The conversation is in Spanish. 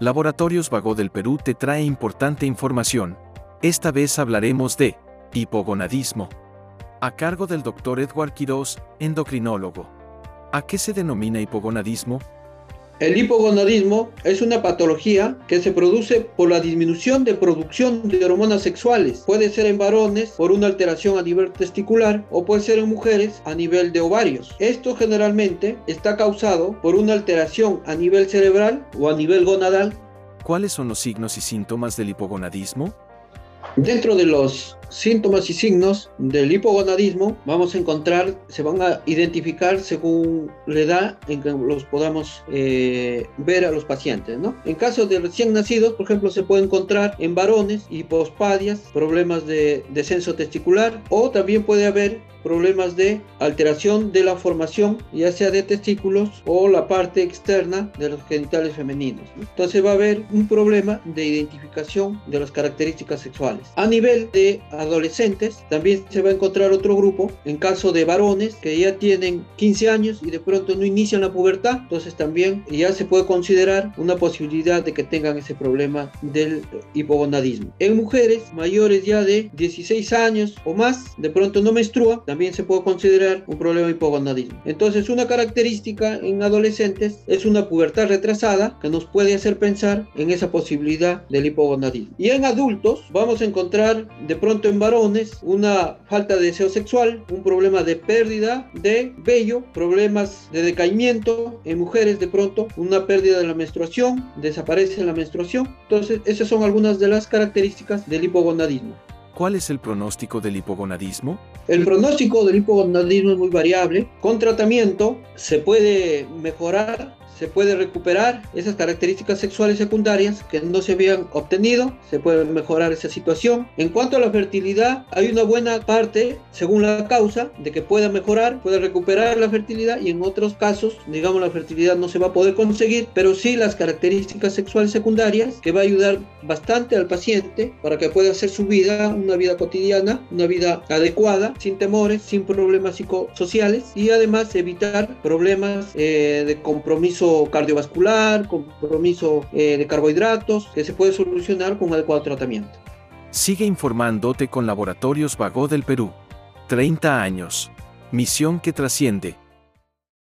Laboratorios Vago del Perú te trae importante información. Esta vez hablaremos de hipogonadismo. A cargo del Dr. Edward Quiroz, endocrinólogo. ¿A qué se denomina hipogonadismo? El hipogonadismo es una patología que se produce por la disminución de producción de hormonas sexuales. Puede ser en varones por una alteración a nivel testicular o puede ser en mujeres a nivel de ovarios. Esto generalmente está causado por una alteración a nivel cerebral o a nivel gonadal. ¿Cuáles son los signos y síntomas del hipogonadismo? Dentro de los síntomas y signos del hipogonadismo vamos a encontrar, se van a identificar según la edad en que los podamos eh, ver a los pacientes. ¿no? En caso de recién nacidos, por ejemplo, se puede encontrar en varones hipospadias, problemas de descenso testicular o también puede haber problemas de alteración de la formación, ya sea de testículos o la parte externa de los genitales femeninos. Entonces va a haber un problema de identificación de las características sexuales. A nivel de adolescentes, también se va a encontrar otro grupo, en caso de varones que ya tienen 15 años y de pronto no inician la pubertad, entonces también ya se puede considerar una posibilidad de que tengan ese problema del hipogonadismo. En mujeres mayores ya de 16 años o más, de pronto no menstrua, también se puede considerar un problema de hipogonadismo. Entonces, una característica en adolescentes es una pubertad retrasada que nos puede hacer pensar en esa posibilidad del hipogonadismo. Y en adultos vamos a encontrar de pronto en varones una falta de deseo sexual, un problema de pérdida de vello, problemas de decaimiento, en mujeres de pronto una pérdida de la menstruación, desaparece la menstruación. Entonces, esas son algunas de las características del hipogonadismo. ¿Cuál es el pronóstico del hipogonadismo? El pronóstico del hipogonadismo es muy variable. Con tratamiento se puede mejorar se puede recuperar esas características sexuales secundarias que no se habían obtenido, se puede mejorar esa situación. En cuanto a la fertilidad, hay una buena parte, según la causa, de que pueda mejorar, puede recuperar la fertilidad y en otros casos, digamos, la fertilidad no se va a poder conseguir, pero sí las características sexuales secundarias que va a ayudar bastante al paciente para que pueda hacer su vida, una vida cotidiana, una vida adecuada, sin temores, sin problemas psicosociales y además evitar problemas eh, de cardiovascular, compromiso eh, de carbohidratos, que se puede solucionar con adecuado tratamiento. Sigue informándote con Laboratorios Vago del Perú. 30 años. Misión que trasciende.